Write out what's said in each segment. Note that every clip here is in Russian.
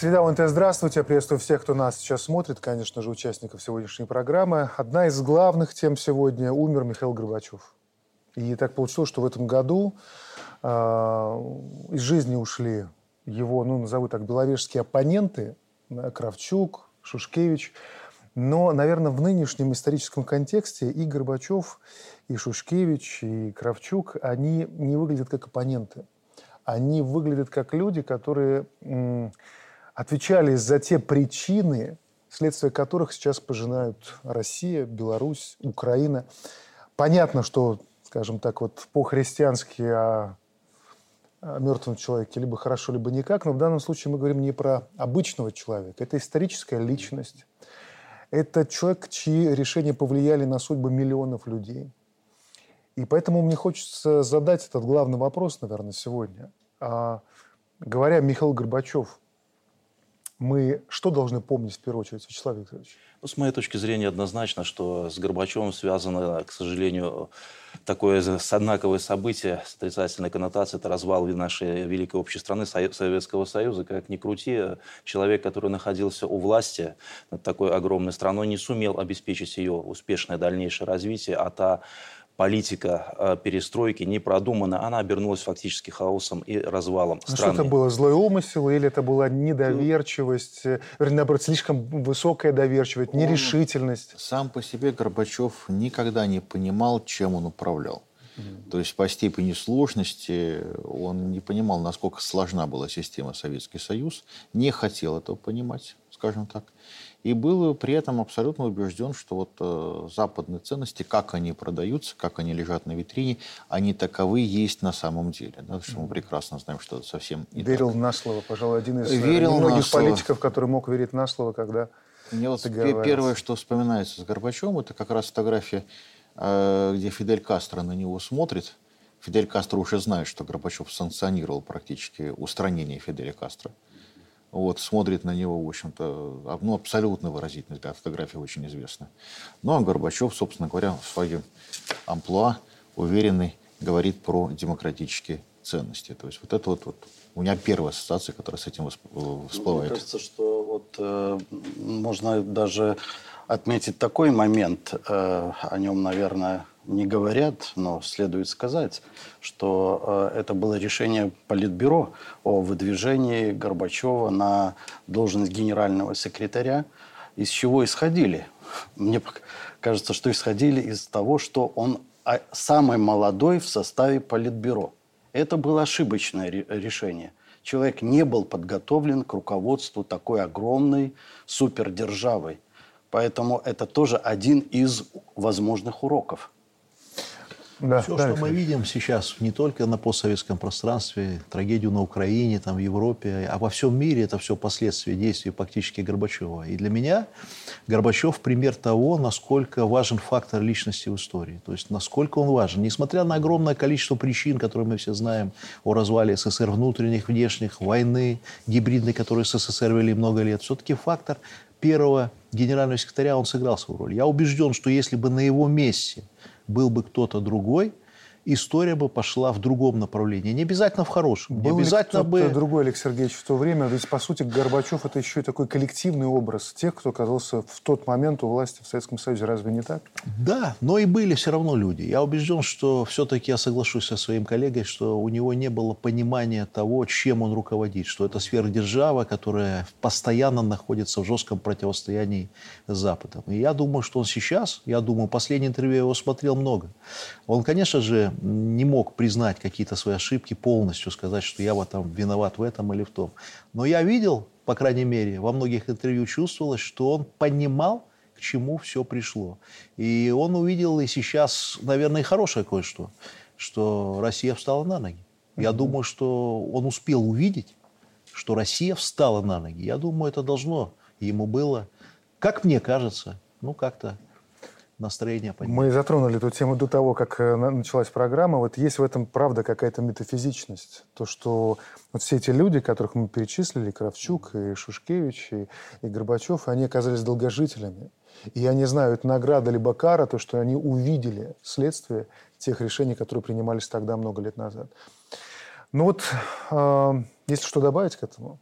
Среда ОНТ, здравствуйте. Приветствую всех, кто нас сейчас смотрит, конечно же, участников сегодняшней программы. Одна из главных тем сегодня – умер Михаил Горбачев. И так получилось, что в этом году э, из жизни ушли его, ну, назову так, беловежские оппоненты, Кравчук, Шушкевич. Но, наверное, в нынешнем историческом контексте и Горбачев, и Шушкевич, и Кравчук, они не выглядят как оппоненты. Они выглядят как люди, которые отвечали за те причины, следствие которых сейчас пожинают Россия, Беларусь, Украина. Понятно, что, скажем так, вот по-христиански о, о мертвом человеке либо хорошо, либо никак, но в данном случае мы говорим не про обычного человека. Это историческая личность. Это человек, чьи решения повлияли на судьбы миллионов людей. И поэтому мне хочется задать этот главный вопрос, наверное, сегодня. А, говоря Михаил Горбачев – мы что должны помнить в первую очередь, Вячеслав Викторович? Ну, с моей точки зрения, однозначно, что с Горбачевым связано, к сожалению, такое одинаковое событие с отрицательной коннотацией. Это развал нашей великой общей страны, Советского Союза. Как ни крути, человек, который находился у власти над такой огромной страной, не сумел обеспечить ее успешное дальнейшее развитие, а та политика э, перестройки не продумана, она обернулась фактически хаосом и развалом ну, страны. Что это было, злой умысел или это была недоверчивость, вернее, наоборот, слишком высокая доверчивость, нерешительность? Сам по себе Горбачев никогда не понимал, чем он управлял. То есть по степени сложности он не понимал, насколько сложна была система Советский Союз, не хотел этого понимать, скажем так и был при этом абсолютно убежден, что вот э, западные ценности, как они продаются, как они лежат на витрине, они таковы есть на самом деле. Да, что мы прекрасно знаем, что это совсем не Верил так. на слово, пожалуй, один из э, Верил многих политиков, который мог верить на слово, когда Мне вот первое, что вспоминается с Горбачевым, это как раз фотография, э, где Фидель Кастро на него смотрит. Фидель Кастро уже знает, что Горбачев санкционировал практически устранение Фиделя Кастро вот, смотрит на него, в общем-то, ну, абсолютно выразительный взгляд. Фотография очень известна. Ну, а Горбачев, собственно говоря, в своем амплуа уверенный говорит про демократические ценности. То есть вот это вот, вот у меня первая ассоциация, которая с этим всплывает. Ну, мне кажется, что вот э, можно даже отметить такой момент, э, о нем, наверное, не говорят, но следует сказать, что э, это было решение Политбюро о выдвижении Горбачева на должность генерального секретаря. Из чего исходили? Мне кажется, что исходили из того, что он а, самый молодой в составе Политбюро. Это было ошибочное решение. Человек не был подготовлен к руководству такой огромной супердержавой. Поэтому это тоже один из возможных уроков. Да, Все, что мы видим сейчас не только на постсоветском пространстве, трагедию на Украине, там, в Европе, а во всем мире, это все последствия действий фактически Горбачева. И для меня Горбачев пример того, насколько важен фактор личности в истории. То есть, насколько он важен. Несмотря на огромное количество причин, которые мы все знаем о развале СССР, внутренних, внешних, войны, гибридной, которые СССР вели много лет, все-таки фактор первого генерального секретаря, он сыграл свою роль. Я убежден, что если бы на его месте был бы кто-то другой, история бы пошла в другом направлении. Не обязательно в хорошем. Был не обязательно ли бы... другой, Алексей Сергеевич, в то время? Ведь, по сути, Горбачев – это еще и такой коллективный образ тех, кто оказался в тот момент у власти в Советском Союзе. Разве не так? Да, но и были все равно люди. Я убежден, что все-таки я соглашусь со своим коллегой, что у него не было понимания того, чем он руководит, что это сверхдержава, которая постоянно находится в жестком противостоянии с Западом. И я думаю, что он сейчас, я думаю, последнее интервью я его смотрел много. Он, конечно же, не мог признать какие-то свои ошибки полностью, сказать, что я вот там виноват в этом или в том. Но я видел, по крайней мере, во многих интервью чувствовалось, что он понимал, к чему все пришло. И он увидел и сейчас, наверное, хорошее кое-что, что Россия встала на ноги. Я думаю, что он успел увидеть, что Россия встала на ноги. Я думаю, это должно ему было, как мне кажется, ну как-то настроение поднять. Мы затронули эту тему до того, как э, началась программа. Вот есть в этом, правда, какая-то метафизичность. То, что вот все эти люди, которых мы перечислили, Кравчук и Шушкевич, и, и Горбачев, они оказались долгожителями. И они знают награда либо кара, то, что они увидели следствие тех решений, которые принимались тогда, много лет назад. Ну вот, э, если что добавить к этому?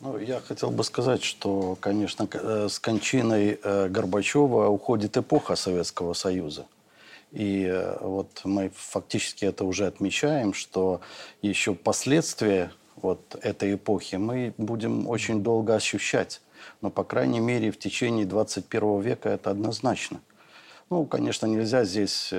Ну, я хотел бы сказать, что, конечно, э, с кончиной э, Горбачева уходит эпоха Советского Союза. И э, вот мы фактически это уже отмечаем, что еще последствия вот этой эпохи мы будем очень долго ощущать. Но, по крайней мере, в течение 21 века это однозначно. Ну, конечно, нельзя здесь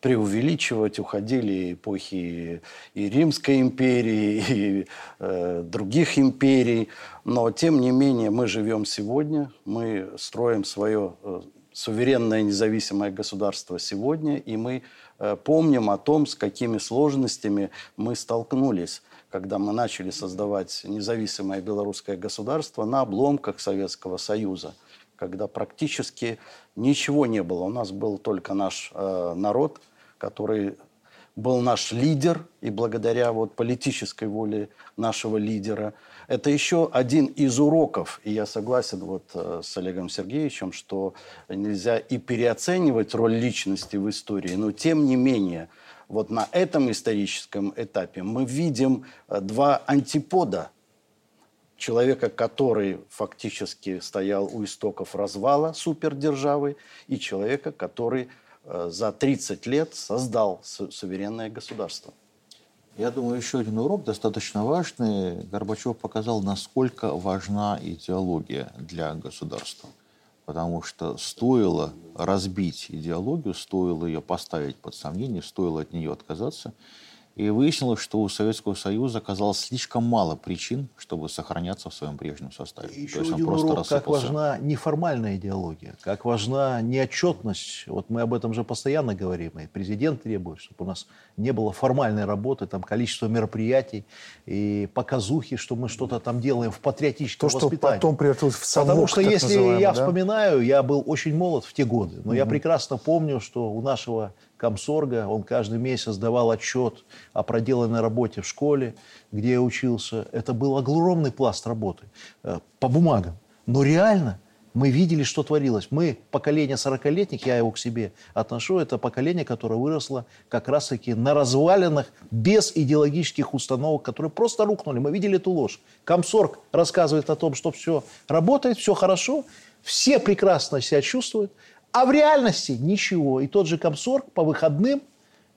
преувеличивать. Уходили эпохи и Римской империи, и э, других империй. Но, тем не менее, мы живем сегодня, мы строим свое э, суверенное независимое государство сегодня, и мы э, помним о том, с какими сложностями мы столкнулись когда мы начали создавать независимое белорусское государство на обломках Советского Союза, когда практически ничего не было. У нас был только наш э, народ, который был наш лидер, и благодаря вот политической воле нашего лидера. Это еще один из уроков, и я согласен вот э, с Олегом Сергеевичем, что нельзя и переоценивать роль личности в истории, но тем не менее, вот на этом историческом этапе мы видим э, два антипода человека, который фактически стоял у истоков развала супердержавы, и человека, который за 30 лет создал суверенное государство. Я думаю, еще один урок достаточно важный. Горбачев показал, насколько важна идеология для государства. Потому что стоило разбить идеологию, стоило ее поставить под сомнение, стоило от нее отказаться – и выяснилось, что у Советского Союза оказалось слишком мало причин, чтобы сохраняться в своем прежнем составе. И еще То есть один он просто урок, как важна неформальная идеология, как важна неотчетность. Вот мы об этом же постоянно говорим. И президент требует, чтобы у нас не было формальной работы, там количество мероприятий и показухи, что мы что-то там делаем в патриотическом То, воспитании. что потом превратилось в совок, Потому что если я да? вспоминаю, я был очень молод в те годы, но угу. я прекрасно помню, что у нашего комсорга, он каждый месяц давал отчет о проделанной работе в школе, где я учился. Это был огромный пласт работы э, по бумагам. Но реально мы видели, что творилось. Мы, поколение 40-летних, я его к себе отношу, это поколение, которое выросло как раз-таки на развалинах без идеологических установок, которые просто рухнули. Мы видели эту ложь. Комсорг рассказывает о том, что все работает, все хорошо, все прекрасно себя чувствуют, а в реальности ничего. И тот же Комсорг по выходным,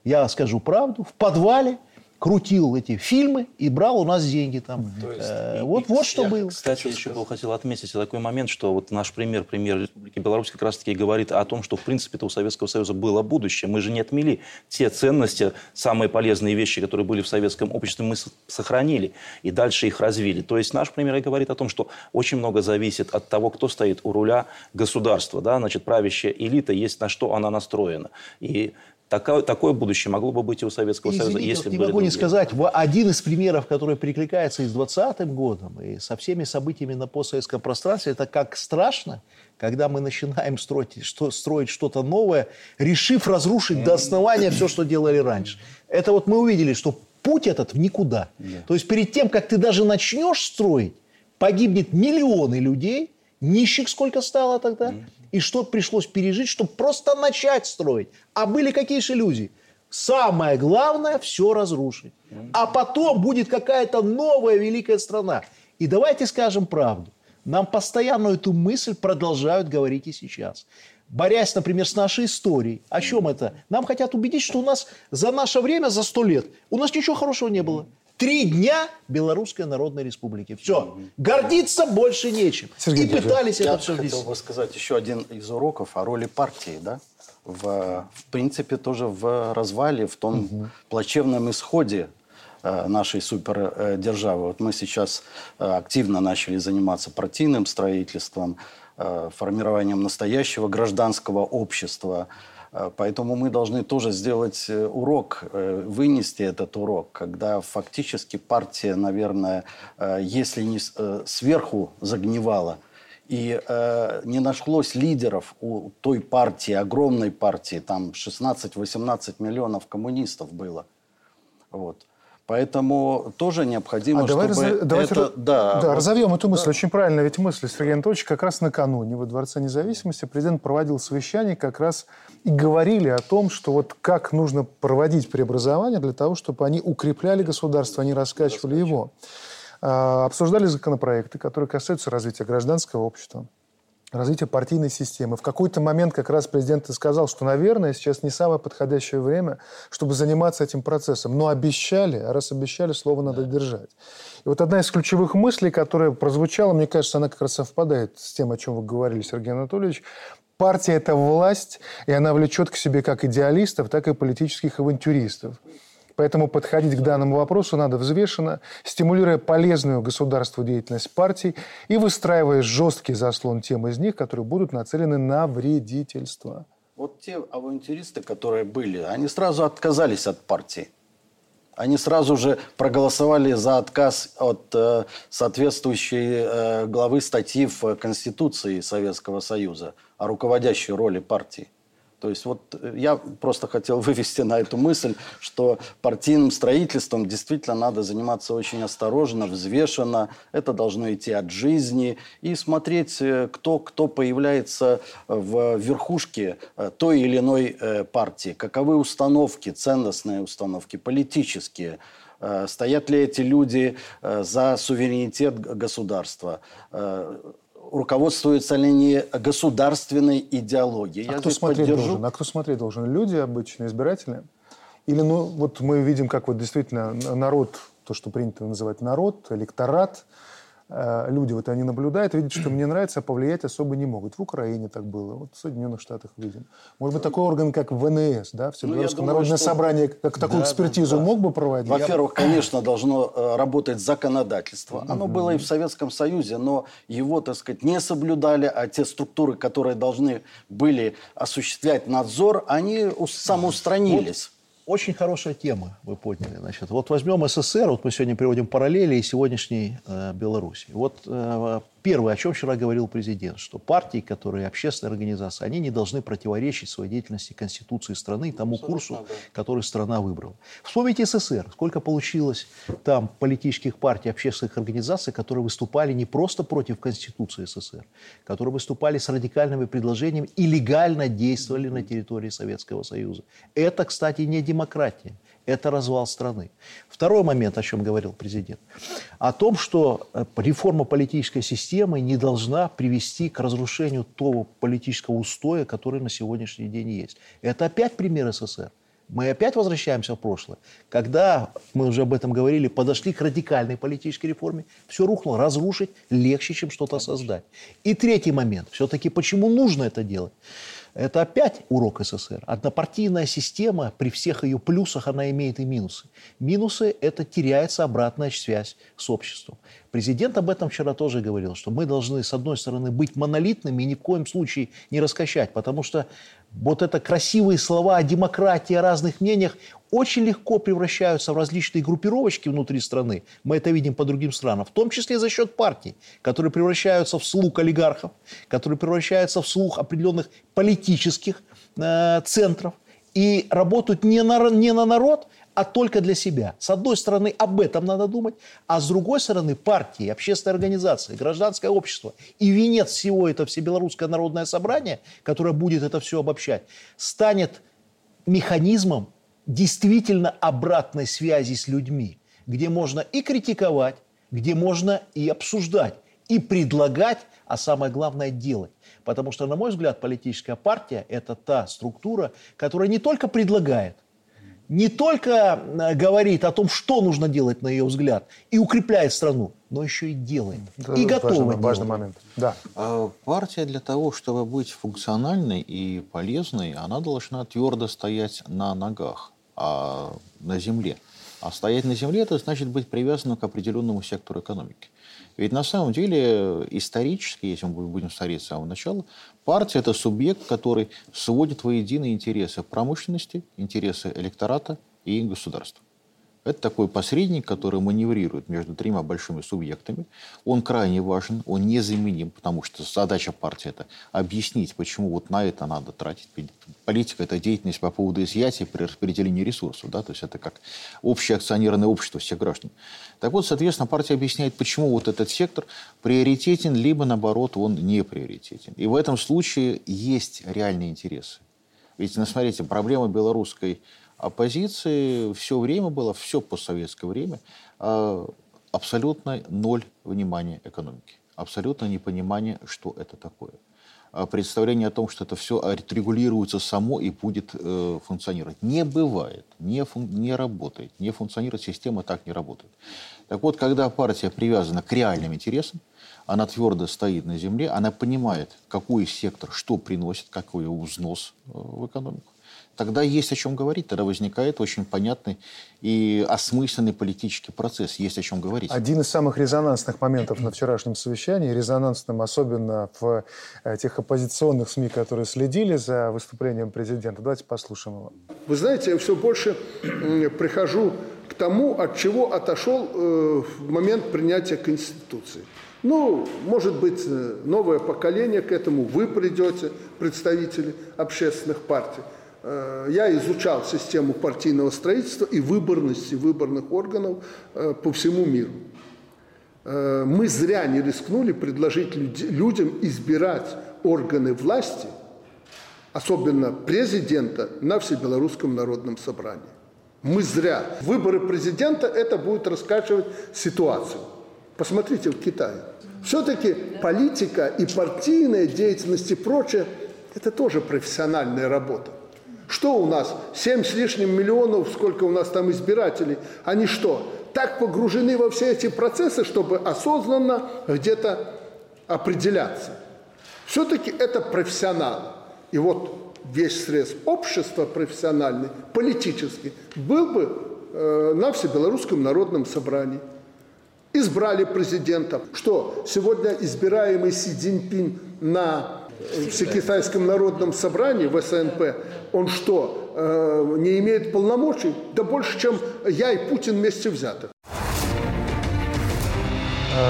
я скажу правду, в подвале крутил эти фильмы и брал у нас деньги там. То есть, э, и, вот, и, вот что было. Кстати, еще бы хотел отметить такой момент, что вот наш пример, пример Республики Беларусь как раз-таки говорит о том, что в принципе-то у Советского Союза было будущее. Мы же не отмели те ценности, самые полезные вещи, которые были в советском обществе, мы сохранили и дальше их развили. То есть наш пример и говорит о том, что очень много зависит от того, кто стоит у руля государства. Да? Значит, правящая элита есть на что она настроена. И Такое, такое будущее могло бы быть и у Советского Извините, Союза, если вот не могу другие. не сказать, один из примеров, который перекликается и с 20-м годом, и со всеми событиями на постсоветском пространстве, это как страшно, когда мы начинаем строить, что, строить что-то новое, решив разрушить до основания все, что делали раньше. Это вот мы увидели, что путь этот в никуда. Нет. То есть перед тем, как ты даже начнешь строить, погибнет миллионы людей, нищих сколько стало тогда, и что пришлось пережить, чтобы просто начать строить. А были какие же иллюзии? Самое главное – все разрушить. А потом будет какая-то новая великая страна. И давайте скажем правду. Нам постоянно эту мысль продолжают говорить и сейчас. Борясь, например, с нашей историей. О чем это? Нам хотят убедить, что у нас за наше время, за сто лет, у нас ничего хорошего не было. Три дня Белорусской Народной Республики. Все. Гордиться больше нечем. Сергей и пытались это все. Я хотел бы сказать еще один из уроков о роли партии, да? В, в принципе, тоже в развале, в том угу. плачевном исходе э, нашей супердержавы. Вот мы сейчас э, активно начали заниматься партийным строительством, э, формированием настоящего гражданского общества, Э, поэтому мы должны тоже сделать э, урок, э, вынести этот урок, когда фактически партия, наверное, если не сверху загнивала, и не нашлось лидеров у той партии, огромной партии, там 16-18 миллионов коммунистов было. Вот. Поэтому тоже необходимо, а давай чтобы раз, давайте это... Да, да вот, разовьем эту мысль. Да. Очень правильно ведь мысль Сергей Анатольевич как раз накануне во Дворце независимости президент проводил совещание как раз и говорили о том, что вот как нужно проводить преобразования для того, чтобы они укрепляли государство, они раскачивали его. а, обсуждали законопроекты, которые касаются развития гражданского общества, развития партийной системы. В какой-то момент как раз президент и сказал, что, наверное, сейчас не самое подходящее время, чтобы заниматься этим процессом. Но обещали, а раз обещали, слово надо держать. И вот одна из ключевых мыслей, которая прозвучала, мне кажется, она как раз совпадает с тем, о чем вы говорили, Сергей Анатольевич. Партия – это власть, и она влечет к себе как идеалистов, так и политических авантюристов. Поэтому подходить к данному вопросу надо взвешенно, стимулируя полезную государству деятельность партий и выстраивая жесткий заслон тем из них, которые будут нацелены на вредительство. Вот те авантюристы, которые были, они сразу отказались от партии. Они сразу же проголосовали за отказ от э, соответствующей э, главы статьи в Конституции Советского Союза о руководящей роли партии. То есть вот э, я просто хотел вывести на эту мысль, что партийным строительством действительно надо заниматься очень осторожно, взвешенно. Это должно идти от жизни. И смотреть, э, кто, кто появляется в верхушке э, той или иной партии. Каковы установки, ценностные установки, политические. Стоят ли эти люди за суверенитет государства? Руководствуются ли они государственной идеологией. А Я кто смотреть поддержу... должен? А кто смотреть должен? Люди обычные, избиратели? Или, ну, вот мы видим, как вот действительно народ, то, что принято называть народ, электорат – люди вот они наблюдают, видят, что мне нравится, а повлиять особо не могут. В Украине так было, вот в Соединенных Штатах видим. Может быть, такой орган, как ВНС, да, Всебелорусское ну, народное что... собрание, как такую да, экспертизу да. мог бы проводить? Во-первых, конечно, должно э, работать законодательство. Оно было и в Советском Союзе, но его, так сказать, не соблюдали, а те структуры, которые должны были осуществлять надзор, они самоустранились. Очень хорошая тема, вы подняли. Значит, вот возьмем СССР, вот мы сегодня приводим параллели и сегодняшней э, Беларуси. Вот э, Первое, о чем вчера говорил президент, что партии, которые общественные организации, они не должны противоречить своей деятельности Конституции страны и тому Абсолютно, курсу, да. который страна выбрала. Вспомните СССР. Сколько получилось там политических партий, общественных организаций, которые выступали не просто против Конституции СССР, которые выступали с радикальными предложениями и легально действовали на территории Советского Союза. Это, кстати, не демократия это развал страны. Второй момент, о чем говорил президент, о том, что э, реформа политической системы не должна привести к разрушению того политического устоя, который на сегодняшний день есть. Это опять пример СССР. Мы опять возвращаемся в прошлое. Когда, мы уже об этом говорили, подошли к радикальной политической реформе, все рухнуло. Разрушить легче, чем что-то создать. И третий момент. Все-таки почему нужно это делать? Это опять урок СССР. Однопартийная система, при всех ее плюсах, она имеет и минусы. Минусы – это теряется обратная связь с обществом. Президент об этом вчера тоже говорил, что мы должны, с одной стороны, быть монолитными и ни в коем случае не раскачать, потому что вот это красивые слова о демократии, о разных мнениях очень легко превращаются в различные группировочки внутри страны. Мы это видим по другим странам, в том числе за счет партий, которые превращаются в слуг олигархов, которые превращаются в слух определенных политических э, центров и работают не на, не на народ, а только для себя. С одной стороны, об этом надо думать, а с другой стороны, партии, общественные организации, гражданское общество и венец всего это Всебелорусское народное собрание, которое будет это все обобщать, станет механизмом действительно обратной связи с людьми, где можно и критиковать, где можно и обсуждать, и предлагать, а самое главное делать. Потому что, на мой взгляд, политическая партия – это та структура, которая не только предлагает, не только э, говорит о том, что нужно делать, на ее взгляд, и укрепляет страну, но еще и делает. Это и готова важный, делать. Важный момент. Да. А партия для того, чтобы быть функциональной и полезной, она должна твердо стоять на ногах, а на земле. А стоять на земле – это значит быть привязанным к определенному сектору экономики. Ведь на самом деле исторически, если мы будем смотреть с самого начала, партия – это субъект, который сводит воедино интересы промышленности, интересы электората и государства. Это такой посредник, который маневрирует между тремя большими субъектами. Он крайне важен, он незаменим, потому что задача партии – это объяснить, почему вот на это надо тратить. Политика – это деятельность по поводу изъятия при распределении ресурсов. Да? То есть это как общее акционерное общество всех граждан. Так вот, соответственно, партия объясняет, почему вот этот сектор приоритетен, либо, наоборот, он не приоритетен. И в этом случае есть реальные интересы. Ведь, ну, смотрите, проблема белорусской оппозиции все время было, все постсоветское время, а, абсолютно ноль внимания экономики. Абсолютно непонимание, что это такое. А представление о том, что это все отрегулируется само и будет э, функционировать. Не бывает, не, фун, не работает, не функционирует, система так не работает. Так вот, когда партия привязана к реальным интересам, она твердо стоит на земле, она понимает, какой сектор что приносит, какой взнос э, в экономику тогда есть о чем говорить, тогда возникает очень понятный и осмысленный политический процесс, есть о чем говорить. Один из самых резонансных моментов на вчерашнем совещании, резонансным особенно в э, тех оппозиционных СМИ, которые следили за выступлением президента. Давайте послушаем его. Вы знаете, я все больше прихожу к тому, от чего отошел э, в момент принятия Конституции. Ну, может быть, э, новое поколение к этому, вы придете, представители общественных партий. Э, я изучал систему партийного строительства и выборности выборных органов э, по всему миру. Э, мы зря не рискнули предложить людям избирать органы власти, особенно президента, на Всебелорусском народном собрании. Мы зря. Выборы президента – это будет раскачивать ситуацию. Посмотрите в Китае. Все-таки политика и партийная деятельность и прочее – это тоже профессиональная работа. Что у нас? Семь с лишним миллионов, сколько у нас там избирателей. Они что? Так погружены во все эти процессы, чтобы осознанно где-то определяться. Все-таки это профессионалы. И вот весь срез общества профессиональный, политический, был бы э, на Всебелорусском народном собрании. Избрали президента. Что, сегодня избираемый Си Цзиньпин на Всекитайском народном собрании, в СНП, он что, э, не имеет полномочий? Да больше, чем я и Путин вместе взятых.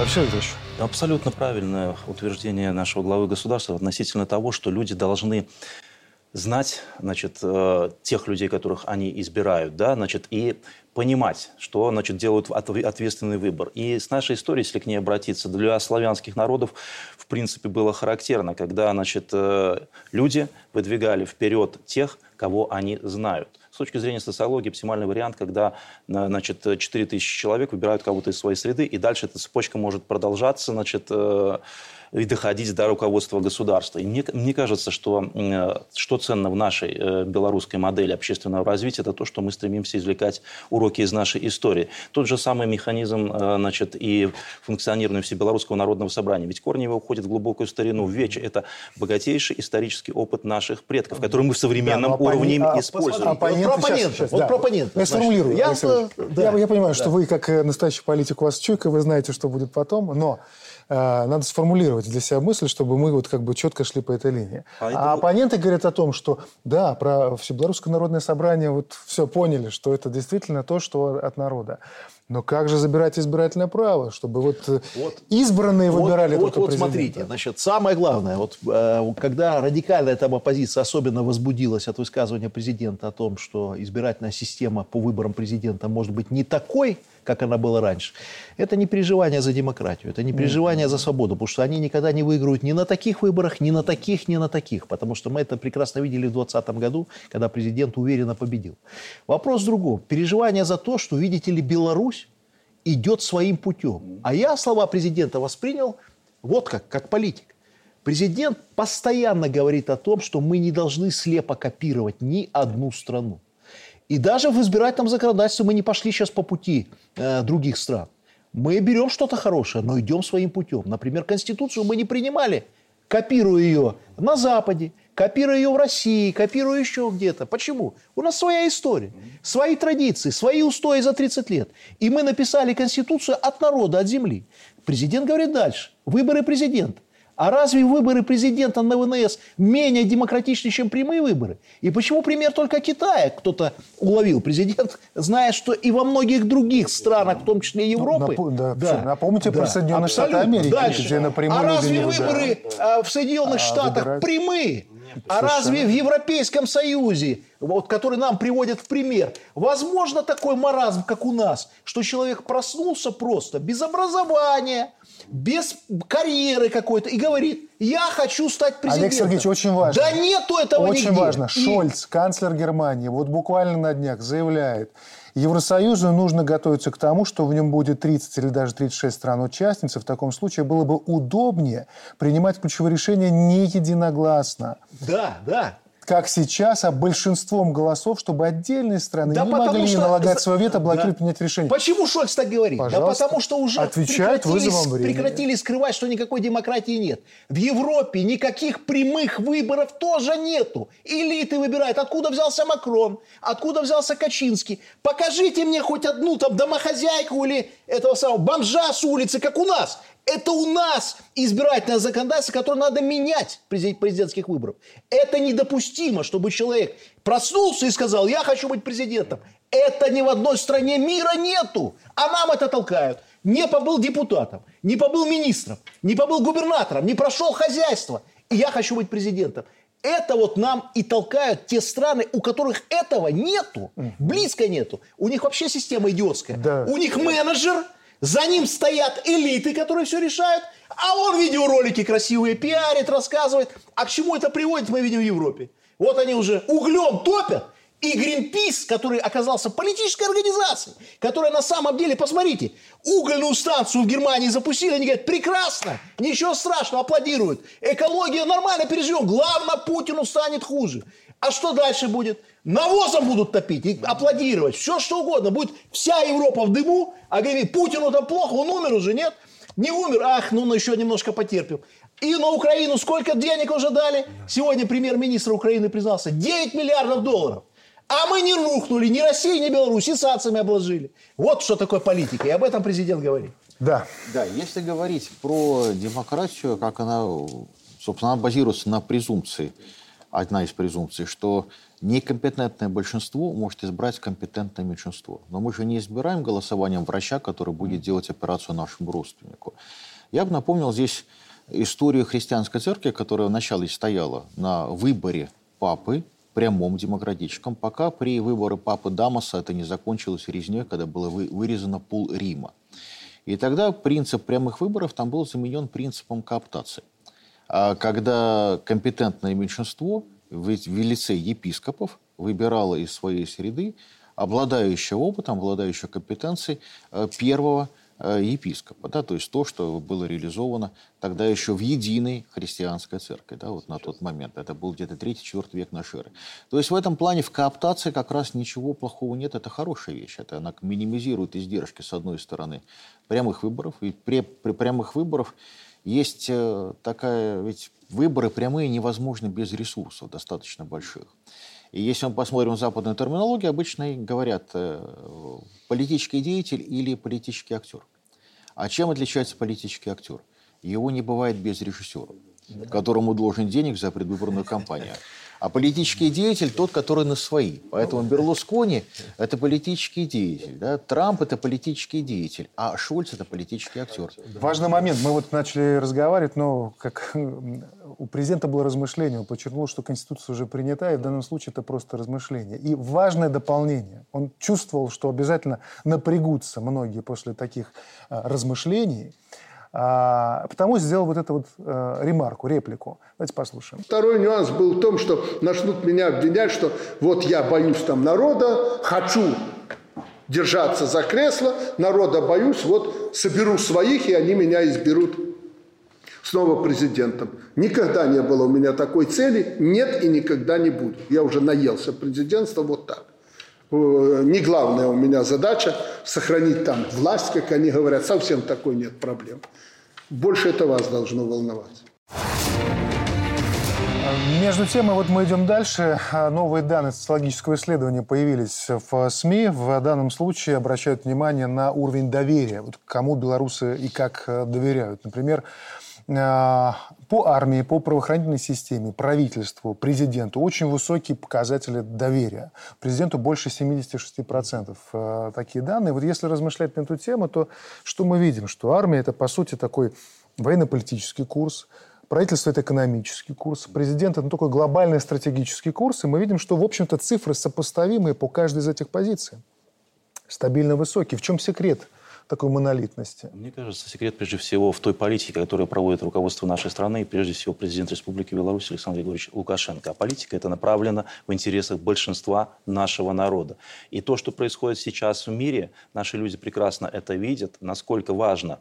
Все, Викторович. Абсолютно правильное утверждение нашего главы государства относительно того, что люди должны знать, значит, э, тех людей, которых они избирают, да, значит, и понимать, что, значит, делают ответственный выбор. И с нашей историей, если к ней обратиться, для славянских народов, в принципе, было характерно, когда, значит, э, люди выдвигали вперед тех, кого они знают. С точки зрения социологии, оптимальный вариант, когда э, значит, 4 тысячи человек выбирают кого-то из своей среды, и дальше эта цепочка может продолжаться, значит, и доходить до руководства государства. И мне, мне кажется, что, э, что ценно в нашей э, белорусской модели общественного развития, это то, что мы стремимся извлекать уроки из нашей истории. Тот же самый механизм э, значит, и функционирования Всебелорусского народного собрания. Ведь корни его уходят в глубокую старину, в вече. Это богатейший исторический опыт наших предков, который мы в современном да, уровне а, используем. Оппоненты, вот про сейчас, вот да. Я сформулирую. Я, да, я, я понимаю, да. что вы, как настоящий политик, у вас чуйка, вы знаете, что будет потом, но надо сформулировать для себя мысль, чтобы мы вот как бы четко шли по этой линии. А, а оппоненты говорят о том, что да, про Всебелорусское народное собрание вот все поняли, что это действительно то, что от народа. Но как же забирать избирательное право, чтобы вот, э, вот избранные вот, выбирали вот, только вот президента? смотрите, значит, самое главное, вот э, когда радикальная там оппозиция особенно возбудилась от высказывания президента о том, что избирательная система по выборам президента может быть не такой, как она была раньше, это не переживание за демократию, это не переживание за свободу, потому что они никогда не выиграют ни на таких выборах, ни на таких, ни на таких, потому что мы это прекрасно видели в 2020 году, когда президент уверенно победил. Вопрос в другом. Переживание за то, что, видите ли, Беларусь идет своим путем. А я слова президента воспринял вот как, как политик. Президент постоянно говорит о том, что мы не должны слепо копировать ни одну страну. И даже в избирательном законодательстве мы не пошли сейчас по пути э, других стран. Мы берем что-то хорошее, но идем своим путем. Например, Конституцию мы не принимали, копируя ее на Западе, копируя ее в России, копируя еще где-то. Почему? У нас своя история, свои традиции, свои устои за 30 лет. И мы написали Конституцию от народа, от земли. Президент говорит дальше. Выборы президента. А разве выборы президента на ВНС менее демократичны, чем прямые выборы? И почему пример только Китая кто-то уловил? Президент знает, что и во многих других странах, в том числе Европы... Ну, да, да, напомните да, про Соединенные Штаты Америки, Дальше. где напрямую... А разве выборы да. в Соединенных а, Штатах выбирать? прямые? А разве в Европейском Союзе, вот, который нам приводят в пример, возможно такой маразм, как у нас, что человек проснулся просто без образования, без карьеры какой-то и говорит, Я хочу стать президентом. Олег Сергеевич, очень важно. Да нету этого Очень нигде. важно. И- Шольц, канцлер Германии, вот буквально на днях заявляет, Евросоюзу нужно готовиться к тому, что в нем будет 30 или даже 36 стран-участниц. В таком случае было бы удобнее принимать ключевые решения не единогласно. Да, да. Как сейчас, а большинством голосов, чтобы отдельные страны Да не могли что- налагать свое вето, Да. блокировать принять решение. Почему Шольц так говорит? Пожалуйста. Да потому что уже Отвечает прекратили, времени. прекратили скрывать, что никакой демократии нет. В Европе никаких прямых выборов тоже нету. Элиты выбирают. Откуда взялся Макрон? Откуда взялся Качинский? Покажите мне хоть одну там домохозяйку или этого самого бомжа с улицы, как у нас. Это у нас избирательное законодательство, которое надо менять президент- президентских выборов. Это недопустимо, чтобы человек проснулся и сказал, я хочу быть президентом. Это ни в одной стране мира нету. А нам это толкают. Не побыл депутатом, не побыл министром, не побыл губернатором, не прошел хозяйство. И я хочу быть президентом. Это вот нам и толкают те страны, у которых этого нету, близко нету. У них вообще система идиотская. Да. У них менеджер, за ним стоят элиты, которые все решают, а он видеоролики красивые пиарит, рассказывает. А к чему это приводит, мы видим в Европе. Вот они уже углем топят, и Гринпис, который оказался политической организацией, которая на самом деле, посмотрите, угольную станцию в Германии запустили, они говорят, прекрасно, ничего страшного, аплодируют. Экология нормально переживем, главное, Путину станет хуже. А что дальше будет? Навозом будут топить и аплодировать, все что угодно. Будет вся Европа в дыму, а говорит, Путину там плохо, он умер уже, нет? Не умер, ах, ну, ну еще немножко потерпим. И на Украину сколько денег уже дали? Сегодня премьер-министр Украины признался, 9 миллиардов долларов. А мы не рухнули, ни Россия, ни Беларусь, и санкциями обложили. Вот что такое политика, и об этом президент говорит. Да. Да, если говорить про демократию, как она, собственно, она базируется на презумпции, одна из презумпций, что некомпетентное большинство может избрать компетентное меньшинство. Но мы же не избираем голосованием врача, который будет делать операцию нашему родственнику. Я бы напомнил здесь историю христианской церкви, которая вначале стояла на выборе папы, прямом демократическом, пока при выборе папы Дамаса это не закончилось резней, когда было вы- вырезано пол Рима. И тогда принцип прямых выборов там был заменен принципом кооптации. А когда компетентное меньшинство в, в лице епископов выбирало из своей среды обладающего опытом, обладающего компетенцией э, первого э, епископа, да, то есть то, что было реализовано тогда еще в единой христианской церкви, да, вот на тот момент. Это был где-то 3-4 век нашей эры. То есть в этом плане в кооптации как раз ничего плохого нет, это хорошая вещь. Это она минимизирует издержки, с одной стороны, прямых выборов. И при, при прямых выборах есть э, такая, ведь выборы прямые невозможны без ресурсов достаточно больших. И если мы посмотрим западную терминологию, обычно говорят э, политический деятель или политический актер. А чем отличается политический актер? Его не бывает без режиссера, которому должен денег за предвыборную кампанию. А политический деятель тот, который на свои. Поэтому Берлускони – это политический деятель. Да? Трамп – это политический деятель. А Шольц – это политический актер. Важный момент. Мы вот начали разговаривать, но как у президента было размышление, он подчеркнул, что Конституция уже принята, и в данном случае это просто размышление. И важное дополнение. Он чувствовал, что обязательно напрягутся многие после таких а, размышлений, а, потому сделал вот эту вот а, ремарку, реплику. Давайте послушаем. Второй нюанс был в том, что начнут меня обвинять, что вот я боюсь там народа, хочу держаться за кресло, народа боюсь, вот соберу своих, и они меня изберут снова президентом. Никогда не было у меня такой цели, нет и никогда не будет. Я уже наелся президентства вот так. Не главная у меня задача сохранить там власть, как они говорят, совсем такой нет проблем. Больше это вас должно волновать. Между тем, вот мы идем дальше. А, Новые данные социологического исследования появились в СМИ. В данном случае обращают внимание на уровень доверия. Вот кому белорусы и как э, доверяют. Например, а, по армии, по правоохранительной системе, правительству, президенту очень высокие показатели доверия. Президенту больше 76%. э, Такие данные. Вот если размышлять на эту тему, то что мы видим? Что армия – это, по сути, такой военно-политический курс, Правительство – это экономический курс, президент – это такой глобальный стратегический курс, и мы видим, что, в общем-то, цифры сопоставимые по каждой из этих позиций. Стабильно высокие. В чем секрет такой монолитности? Мне кажется, секрет прежде всего в той политике, которую проводит руководство нашей страны, и прежде всего президент Республики Беларусь Александр Григорьевич Лукашенко. А политика это направлена в интересах большинства нашего народа. И то, что происходит сейчас в мире, наши люди прекрасно это видят, насколько важно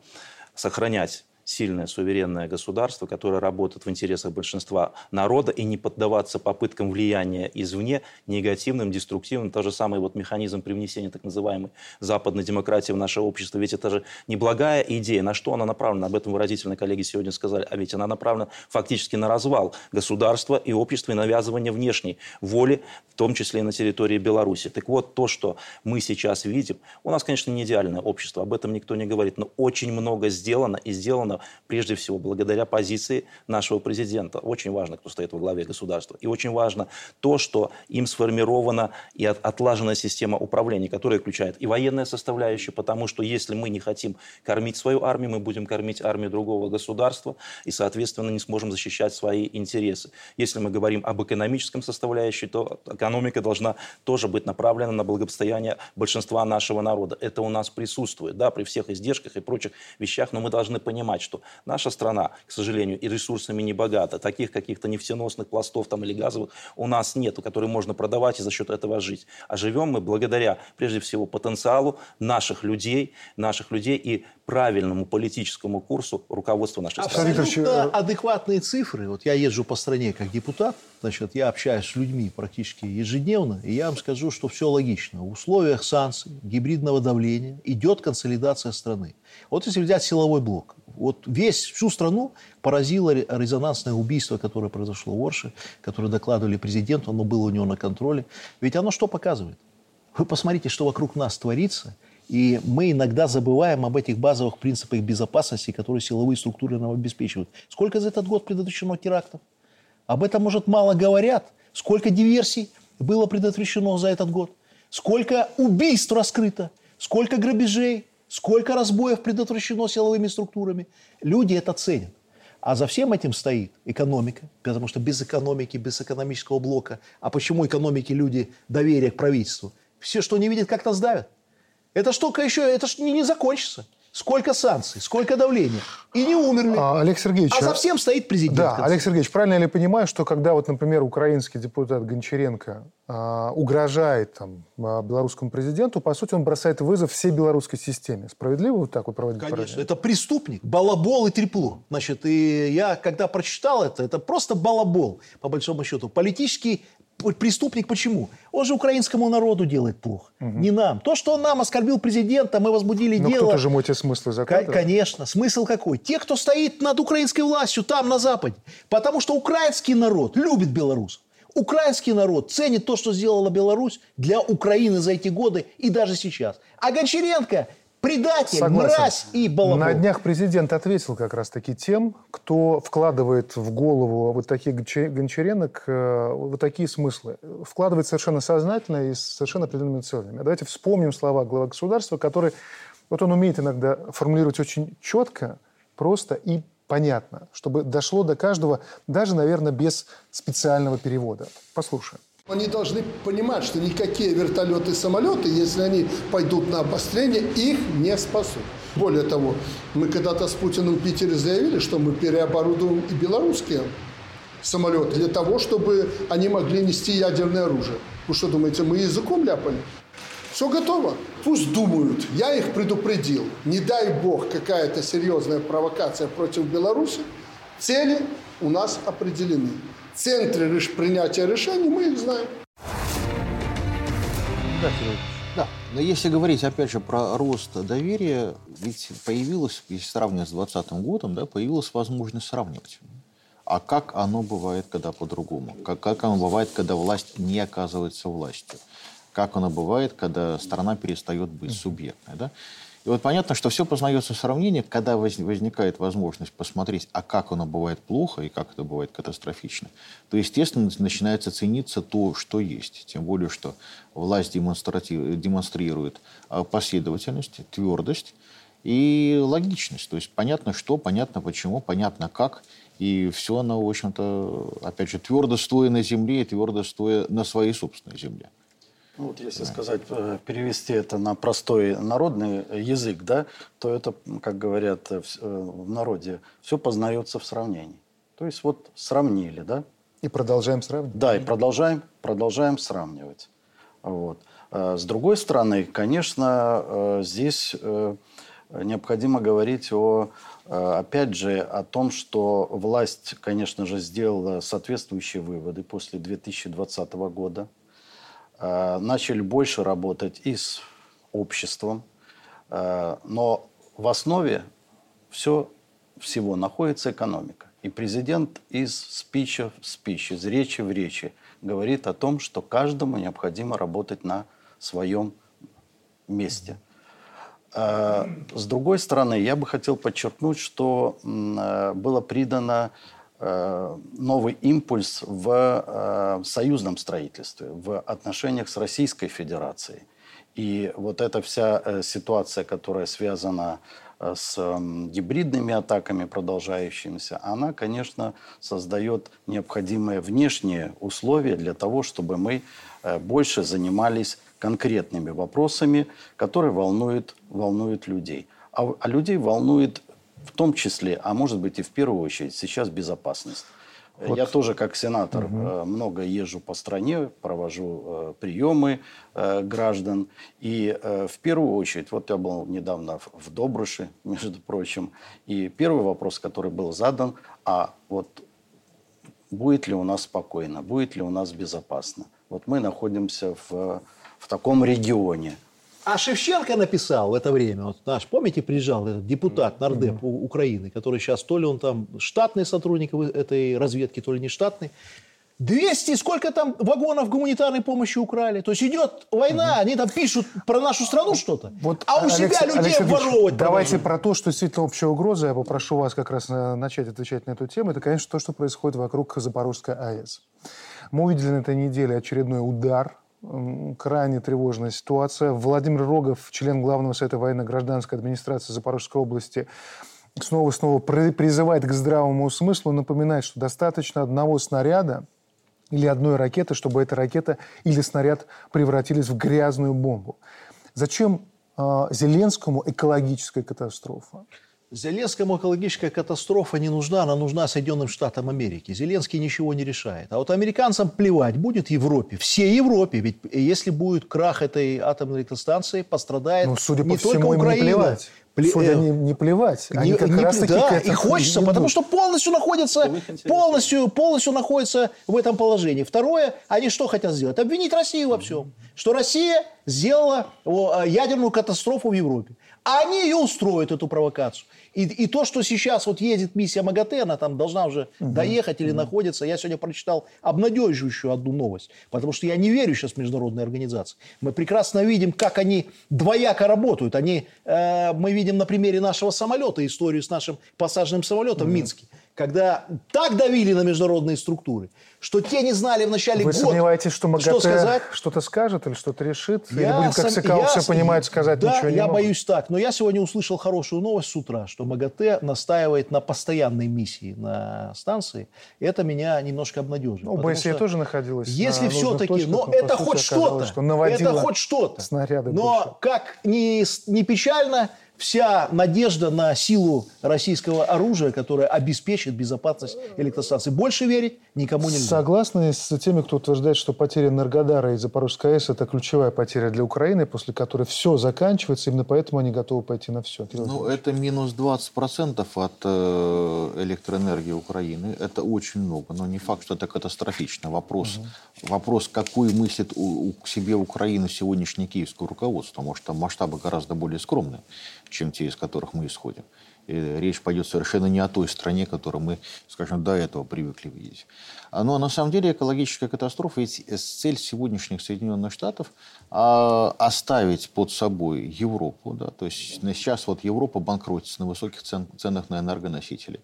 сохранять сильное суверенное государство, которое работает в интересах большинства народа и не поддаваться попыткам влияния извне, негативным, деструктивным. Тот же самый вот механизм привнесения так называемой западной демократии в наше общество. Ведь это же неблагая идея. На что она направлена? Об этом выразительно коллеги сегодня сказали. А ведь она направлена фактически на развал государства и общества и навязывание внешней воли, в том числе и на территории Беларуси. Так вот, то, что мы сейчас видим, у нас, конечно, не идеальное общество, об этом никто не говорит, но очень много сделано и сделано сделано прежде всего благодаря позиции нашего президента. Очень важно, кто стоит во главе государства. И очень важно то, что им сформирована и отлажена система управления, которая включает и военная составляющая, потому что если мы не хотим кормить свою армию, мы будем кормить армию другого государства и, соответственно, не сможем защищать свои интересы. Если мы говорим об экономическом составляющей, то экономика должна тоже быть направлена на благосостояние большинства нашего народа. Это у нас присутствует, да, при всех издержках и прочих вещах, но мы должны понимать, понимать, что наша страна, к сожалению, и ресурсами не богата. Таких каких-то нефтеносных пластов там или газовых у нас нет, которые можно продавать и за счет этого жить. А живем мы благодаря, прежде всего, потенциалу наших людей, наших людей и правильному политическому курсу руководства нашей страны. Абсолютно адекватные цифры. Вот я езжу по стране как депутат, значит, я общаюсь с людьми практически ежедневно, и я вам скажу, что все логично. В условиях санкций, гибридного давления идет консолидация страны. Вот если взять силовой блок, вот весь, всю страну поразило резонансное убийство, которое произошло в Орше, которое докладывали президенту, оно было у него на контроле. Ведь оно что показывает? Вы посмотрите, что вокруг нас творится, и мы иногда забываем об этих базовых принципах безопасности, которые силовые структуры нам обеспечивают. Сколько за этот год предотвращено терактов? Об этом, может, мало говорят. Сколько диверсий было предотвращено за этот год? Сколько убийств раскрыто? Сколько грабежей? Сколько разбоев предотвращено силовыми структурами? Люди это ценят. А за всем этим стоит экономика, потому что без экономики, без экономического блока, а почему экономики люди доверие к правительству? Все, что не видят, как-то сдавят. Штука еще, это ж не, не закончится. Сколько санкций, сколько давления. И не умерли. А, Олег Сергеевич... А совсем стоит президент. Да, Олег Сергеевич, правильно я ли понимаю, что когда вот, например, украинский депутат Гончаренко а, угрожает там, а, белорусскому президенту, по сути, он бросает вызов всей белорусской системе. Справедливо вот так вот проводить Конечно, параллель? это преступник, балабол и трепло. Значит, и я, когда прочитал это, это просто балабол, по большому счету. Политический преступник почему? Он же украинскому народу делает плохо, угу. не нам. То, что он нам оскорбил президента, мы возбудили Но дело. кто-то же эти смыслы закладывает. Конечно. Смысл какой? Те, кто стоит над украинской властью там, на Западе. Потому что украинский народ любит белорусов. Украинский народ ценит то, что сделала Беларусь для Украины за эти годы и даже сейчас. А Гончаренко Предатель, Согласен. мразь и балабол. На днях президент ответил как раз-таки тем, кто вкладывает в голову вот таких гончаренок э, вот такие смыслы. Вкладывает совершенно сознательно и с совершенно определенными целями. Давайте вспомним слова главы государства, который вот он умеет иногда формулировать очень четко, просто и понятно, чтобы дошло до каждого, даже, наверное, без специального перевода. Послушаем. Они должны понимать, что никакие вертолеты и самолеты, если они пойдут на обострение, их не спасут. Более того, мы когда-то с Путиным в Питере заявили, что мы переоборудуем и белорусские самолеты для того, чтобы они могли нести ядерное оружие. Вы что думаете, мы языком ляпали? Все готово. Пусть думают. Я их предупредил. Не дай бог какая-то серьезная провокация против Беларуси. Цели у нас определены центре принятия решений мы их знаем. Да, да, но если говорить, опять же, про рост доверия, ведь появилась, если сравнивать с 2020 годом, да, появилась возможность сравнивать. А как оно бывает, когда по-другому? Как, как оно бывает, когда власть не оказывается властью? Как оно бывает, когда страна перестает быть субъектной? Да? И вот понятно, что все познается в сравнении, когда возникает возможность посмотреть, а как оно бывает плохо и как это бывает катастрофично, то, естественно, начинается цениться то, что есть. Тем более, что власть демонстрирует а, последовательность, твердость и логичность. То есть понятно, что, понятно, почему, понятно, как. И все оно, в общем-то, опять же, твердо стоя на земле и твердо стоя на своей собственной земле. Ну, вот если сказать, э, перевести это на простой народный язык, да, то это, как говорят э, в э, народе, все познается в сравнении. То есть вот сравнили, да? И продолжаем сравнивать. Да, и продолжаем, продолжаем сравнивать. Вот. С другой стороны, конечно, здесь необходимо говорить о, опять же, о том, что власть, конечно же, сделала соответствующие выводы после 2020 года – начали больше работать и с обществом, э, но в основе все, всего находится экономика. И президент из спича в спич, из речи в речи говорит о том, что каждому необходимо работать на своем месте. Э, с другой стороны, я бы хотел подчеркнуть, что было придано Э, новый импульс в э, союзном строительстве, в отношениях с Российской Федерацией. И вот эта вся э, ситуация, которая связана с гибридными атаками продолжающимися, она, конечно, создает необходимые внешние условия для того, чтобы мы больше занимались конкретными вопросами, которые волнуют, волнуют людей. А, а людей волнует в том числе, а может быть и в первую очередь, сейчас безопасность. Вот. Я тоже как сенатор угу. много езжу по стране, провожу э, приемы э, граждан. И э, в первую очередь, вот я был недавно в, в Добрыше, между прочим, и первый вопрос, который был задан, а вот будет ли у нас спокойно, будет ли у нас безопасно. Вот мы находимся в, в таком регионе, а Шевченко написал в это время, вот наш, помните, приезжал этот депутат нардеп mm-hmm. Украины, который сейчас то ли он там штатный сотрудник этой разведки, то ли не штатный, 200, сколько там вагонов гуманитарной помощи украли. То есть идет война, угу. они там пишут про нашу страну что-то, вот, а у Алекс, себя людей Алексей воровать. Давайте про то, что действительно общая угроза. Я попрошу вас как раз начать отвечать на эту тему. Это, конечно, то, что происходит вокруг Запорожской АЭС. Мы увидели на этой неделе очередной удар крайне тревожная ситуация. Владимир Рогов, член Главного совета военно-гражданской администрации Запорожской области, снова и снова призывает к здравому смыслу, напоминает, что достаточно одного снаряда или одной ракеты, чтобы эта ракета или снаряд превратились в грязную бомбу. Зачем э, Зеленскому экологическая катастрофа? Зеленскому экологическая катастрофа не нужна, она нужна Соединенным Штатам Америки. Зеленский ничего не решает. А вот американцам плевать будет Европе, всей Европе. Ведь если будет крах этой атомной электростанции, пострадает ну, судя не по только всему, Украина. Не плевать. Пле... Судя не, не плевать. Они не, как не, раз таки да, и хочется, потому что полностью находится, полностью, полностью находится в этом положении. Второе, они что хотят сделать? Обвинить Россию во всем. Что Россия сделала ядерную катастрофу в Европе. А они ее устроят, эту провокацию. И, и то, что сейчас вот едет миссия МАГАТЭ, она там должна уже угу. доехать или угу. находится. Я сегодня прочитал обнадеживающую одну новость, потому что я не верю сейчас в международные организации. Мы прекрасно видим, как они двояко работают. Они, э, мы видим на примере нашего самолета историю с нашим посаженным самолетом угу. в Минске когда так давили на международные структуры, что те не знали в начале Вы года, сомневаетесь, что МАГАТЭ что сказать? что-то скажет или что-то решит? Я или будет, как сом... СКА, все понимает, сказать да, ничего не я могут? боюсь так. Но я сегодня услышал хорошую новость с утра, что МАГАТЭ настаивает на постоянной миссии на станции. Это меня немножко обнадеживает. Ну, БСЕ тоже находилась Если все-таки, но это хоть что-то. Что это хоть что-то. Снаряды но больше. как ни, ни печально, вся надежда на силу российского оружия, которое обеспечит безопасность электростанции. Больше верить никому нельзя. Согласны с теми, кто утверждает, что потеря Энергодара и Запорожской АЭС – это ключевая потеря для Украины, после которой все заканчивается, именно поэтому они готовы пойти на все? Ну, это минус 20% от э, электроэнергии Украины. Это очень много, но не факт, что это катастрофично. Вопрос, угу. вопрос какой мыслит у, у себе Украина сегодняшнее киевское руководство, потому что масштабы гораздо более скромные чем те, из которых мы исходим. И речь пойдет совершенно не о той стране, которую мы, скажем, до этого привыкли видеть. А, но на самом деле экологическая катастрофа и цель сегодняшних Соединенных Штатов а, оставить под собой Европу. Да, то есть сейчас вот Европа банкротится на высоких цен, ценах на энергоносители.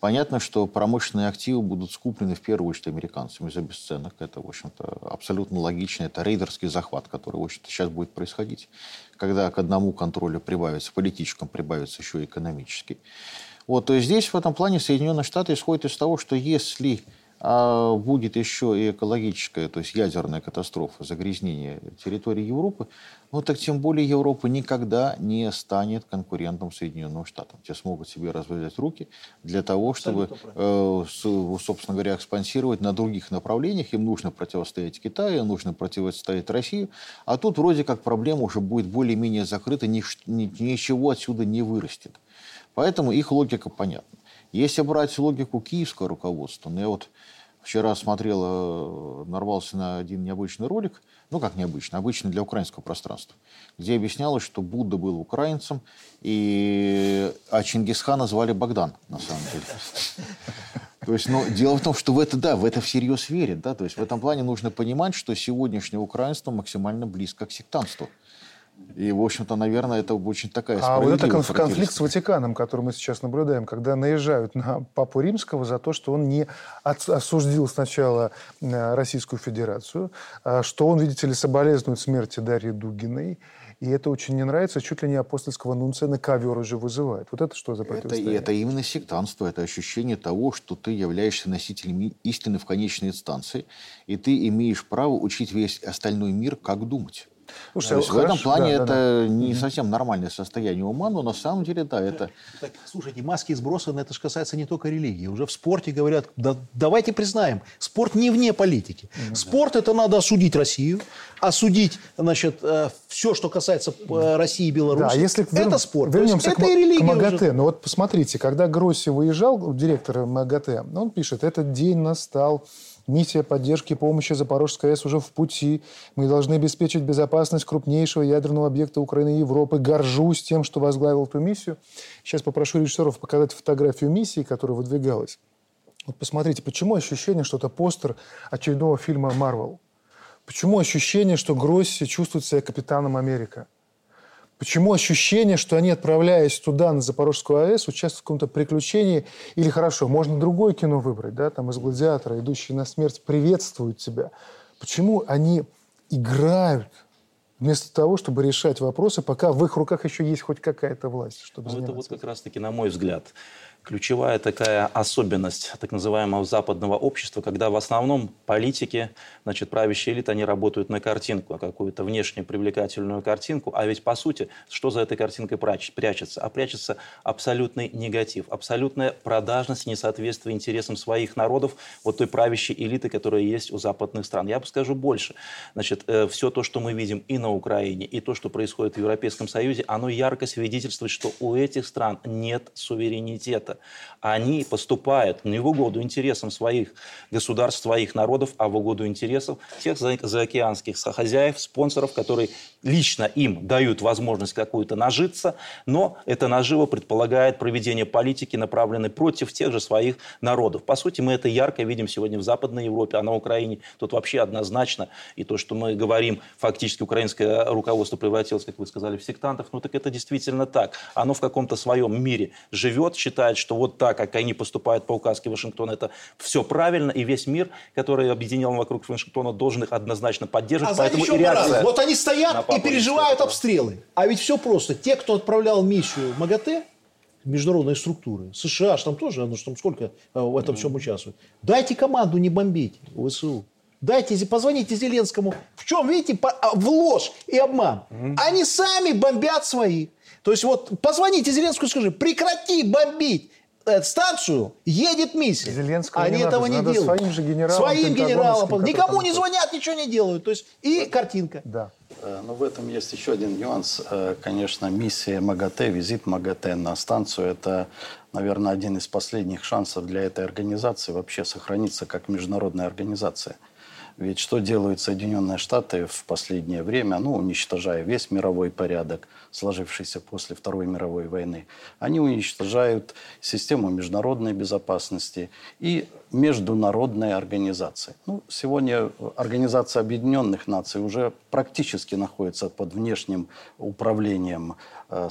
Понятно, что промышленные активы будут скуплены в первую очередь американцами за бесценок. Это, в общем-то, абсолютно логично. Это рейдерский захват, который, в общем-то, сейчас будет происходить, когда к одному контролю прибавится, политическому прибавится еще и экономический. Вот, то есть здесь в этом плане Соединенные Штаты исходят из того, что если а будет еще и экологическая, то есть ядерная катастрофа, загрязнение территории Европы, ну так тем более Европа никогда не станет конкурентом Соединенным Штатам. Те смогут себе развязать руки для того, чтобы, э, собственно говоря, экспансировать на других направлениях. Им нужно противостоять Китаю, нужно противостоять России. А тут вроде как проблема уже будет более-менее закрыта, ничего отсюда не вырастет. Поэтому их логика понятна. Если брать логику киевского руководства, ну я вот вчера смотрел, э, нарвался на один необычный ролик, ну как необычный, обычный для украинского пространства, где объяснялось, что Будда был украинцем, и... а Чингисхана звали Богдан, на самом деле. То есть, ну, дело в том, что в это, да, в это всерьез верят, да, то есть в этом плане нужно понимать, что сегодняшнее украинство максимально близко к сектантству. И, в общем-то, наверное, это очень такая А вот это конф- конфликт с Ватиканом, который мы сейчас наблюдаем, когда наезжают на Папу Римского за то, что он не осудил сначала э, Российскую Федерацию, а что он, видите ли, соболезнует смерти Дарьи Дугиной, и это очень не нравится, чуть ли не апостольского нунция на ковер уже вызывает. Вот это что за противостояние? Это, это именно сектанство, это ощущение того, что ты являешься носителем истины в конечной инстанции, и ты имеешь право учить весь остальной мир, как думать. Слушайте, То есть хорошо, в этом плане да, это да. не совсем нормальное состояние ума, но на самом деле, да, это... Так, слушайте, маски сбросаны, это же касается не только религии. Уже в спорте говорят, да, давайте признаем, спорт не вне политики. Mm-hmm. Спорт это надо осудить Россию, осудить, значит, э, все, что касается э, России и Беларуси. Да, если это вер... спорт. Вернемся есть, к, это и религия к МАГАТЭ. Уже. Ну вот посмотрите, когда Гросси выезжал, директор МАГАТЭ, он пишет, этот день настал Миссия поддержки и помощи Запорожской АЭС уже в пути. Мы должны обеспечить безопасность крупнейшего ядерного объекта Украины и Европы. Горжусь тем, что возглавил эту миссию. Сейчас попрошу режиссеров показать фотографию миссии, которая выдвигалась. Вот посмотрите, почему ощущение, что это постер очередного фильма «Марвел»? Почему ощущение, что Гросси чувствует себя капитаном Америка? Почему ощущение, что они, отправляясь туда, на Запорожскую АЭС, участвуют в каком-то приключении? Или хорошо, можно другое кино выбрать, да, там из «Гладиатора», идущие на смерть, приветствуют тебя. Почему они играют вместо того, чтобы решать вопросы, пока в их руках еще есть хоть какая-то власть? Чтобы ну, это вот как раз-таки, на мой взгляд, ключевая такая особенность так называемого западного общества, когда в основном политики, значит, правящие элиты, они работают на картинку, а какую-то внешне привлекательную картинку, а ведь по сути, что за этой картинкой прячется? А прячется абсолютный негатив, абсолютная продажность, несоответствие интересам своих народов, вот той правящей элиты, которая есть у западных стран. Я бы скажу больше. Значит, э, все то, что мы видим и на Украине, и то, что происходит в Европейском Союзе, оно ярко свидетельствует, что у этих стран нет суверенитета они поступают не в угоду интересам своих государств, своих народов, а в угоду интересов тех заокеанских хозяев, спонсоров, которые лично им дают возможность какую-то нажиться, но эта нажива предполагает проведение политики, направленной против тех же своих народов. По сути, мы это ярко видим сегодня в Западной Европе, а на Украине тут вообще однозначно. И то, что мы говорим, фактически украинское руководство превратилось, как вы сказали, в сектантов, ну так это действительно так. Оно в каком-то своем мире живет, считает, что вот так, как они поступают по указке Вашингтона, это все правильно, и весь мир, который объединен вокруг Вашингтона, должен их однозначно поддерживать. А Поэтому и реакция вот они стоят и переживают обстрелы. А ведь все просто. Те, кто отправлял миссию в МАГАТЭ, международные структуры, США, там тоже, оно там сколько э, в этом всем участвует. Дайте команду не бомбить ВСУ. Дайте, позвоните Зеленскому. В чем, видите, а, в ложь и обман. Они сами бомбят своих. То есть вот позвоните Зеленскому и скажи, прекрати бомбить станцию, едет миссия. Зеленского Они не этого надо, не делают. Своим же генералам. Своим генералам. Никому не звонят, ничего не делают. То есть и картинка. Да. Э, но в этом есть еще один нюанс. Э, конечно, миссия МАГАТЭ, визит МАГАТЭ на станцию – это, наверное, один из последних шансов для этой организации вообще сохраниться как международная организация. Ведь что делают Соединенные Штаты в последнее время, ну, уничтожая весь мировой порядок, сложившийся после Второй мировой войны, они уничтожают систему международной безопасности и международные организации. Ну, сегодня Организация Объединенных Наций уже практически находится под внешним управлением э,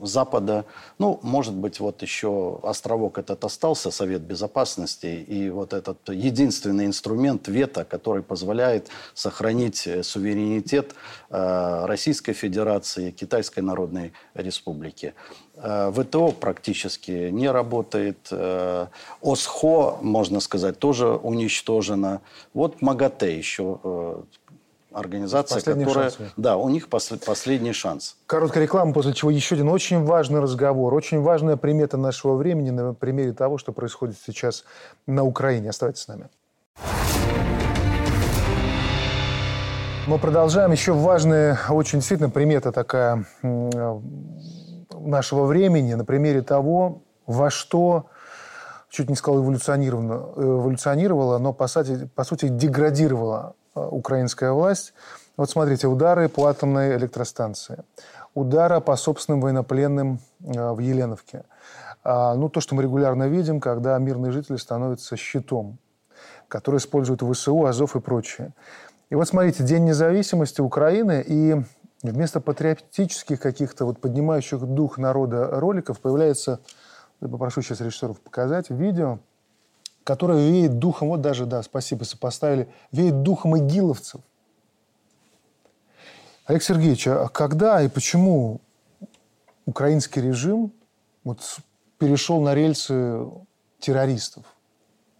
Запада. Ну, может быть, вот еще островок этот остался, Совет Безопасности, и вот этот единственный инструмент вето, который позволяет сохранить э, суверенитет Российской Федерации, Китайской Народной Республики. ВТО практически не работает. ОСХО, можно сказать, тоже уничтожено. Вот МАГАТЭ еще организация, последний которая... Шанс. Да, у них пос... последний шанс. Короткая реклама, после чего еще один очень важный разговор, очень важная примета нашего времени на примере того, что происходит сейчас на Украине. Оставайтесь с нами. Мы продолжаем. Еще важная, очень действительно примета такая нашего времени на примере того, во что чуть не сказал эволюционировано, эволюционировала, но по сути, по сути деградировала Э, украинская власть. Вот смотрите, удары по атомной электростанции, удара по собственным военнопленным э, в Еленовке. А, ну, то, что мы регулярно видим, когда мирные жители становятся щитом, который используют ВСУ, Азов и прочее. И вот смотрите, День независимости Украины, и вместо патриотических каких-то вот поднимающих дух народа роликов появляется, я попрошу сейчас режиссеров показать, видео, которая веет духом, вот даже, да, спасибо, сопоставили, веет духом игиловцев. Олег Сергеевич, а когда и почему украинский режим вот перешел на рельсы террористов?